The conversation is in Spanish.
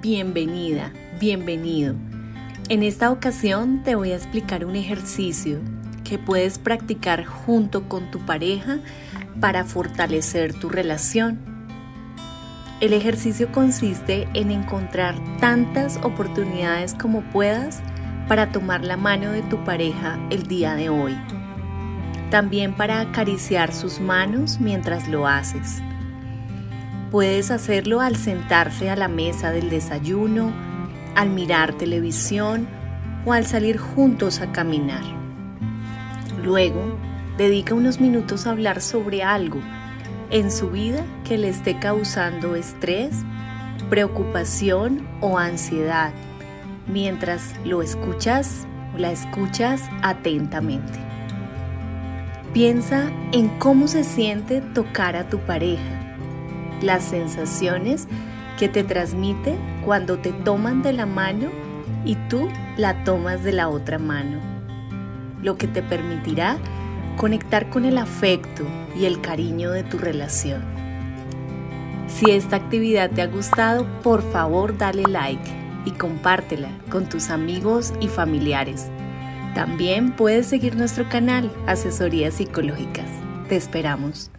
bienvenida, bienvenido. En esta ocasión te voy a explicar un ejercicio que puedes practicar junto con tu pareja para fortalecer tu relación. El ejercicio consiste en encontrar tantas oportunidades como puedas para tomar la mano de tu pareja el día de hoy. También para acariciar sus manos mientras lo haces. Puedes hacerlo al sentarse a la mesa del desayuno, al mirar televisión o al salir juntos a caminar. Luego, dedica unos minutos a hablar sobre algo en su vida que le esté causando estrés, preocupación o ansiedad, mientras lo escuchas o la escuchas atentamente. Piensa en cómo se siente tocar a tu pareja las sensaciones que te transmite cuando te toman de la mano y tú la tomas de la otra mano, lo que te permitirá conectar con el afecto y el cariño de tu relación. Si esta actividad te ha gustado, por favor dale like y compártela con tus amigos y familiares. También puedes seguir nuestro canal Asesorías Psicológicas. Te esperamos.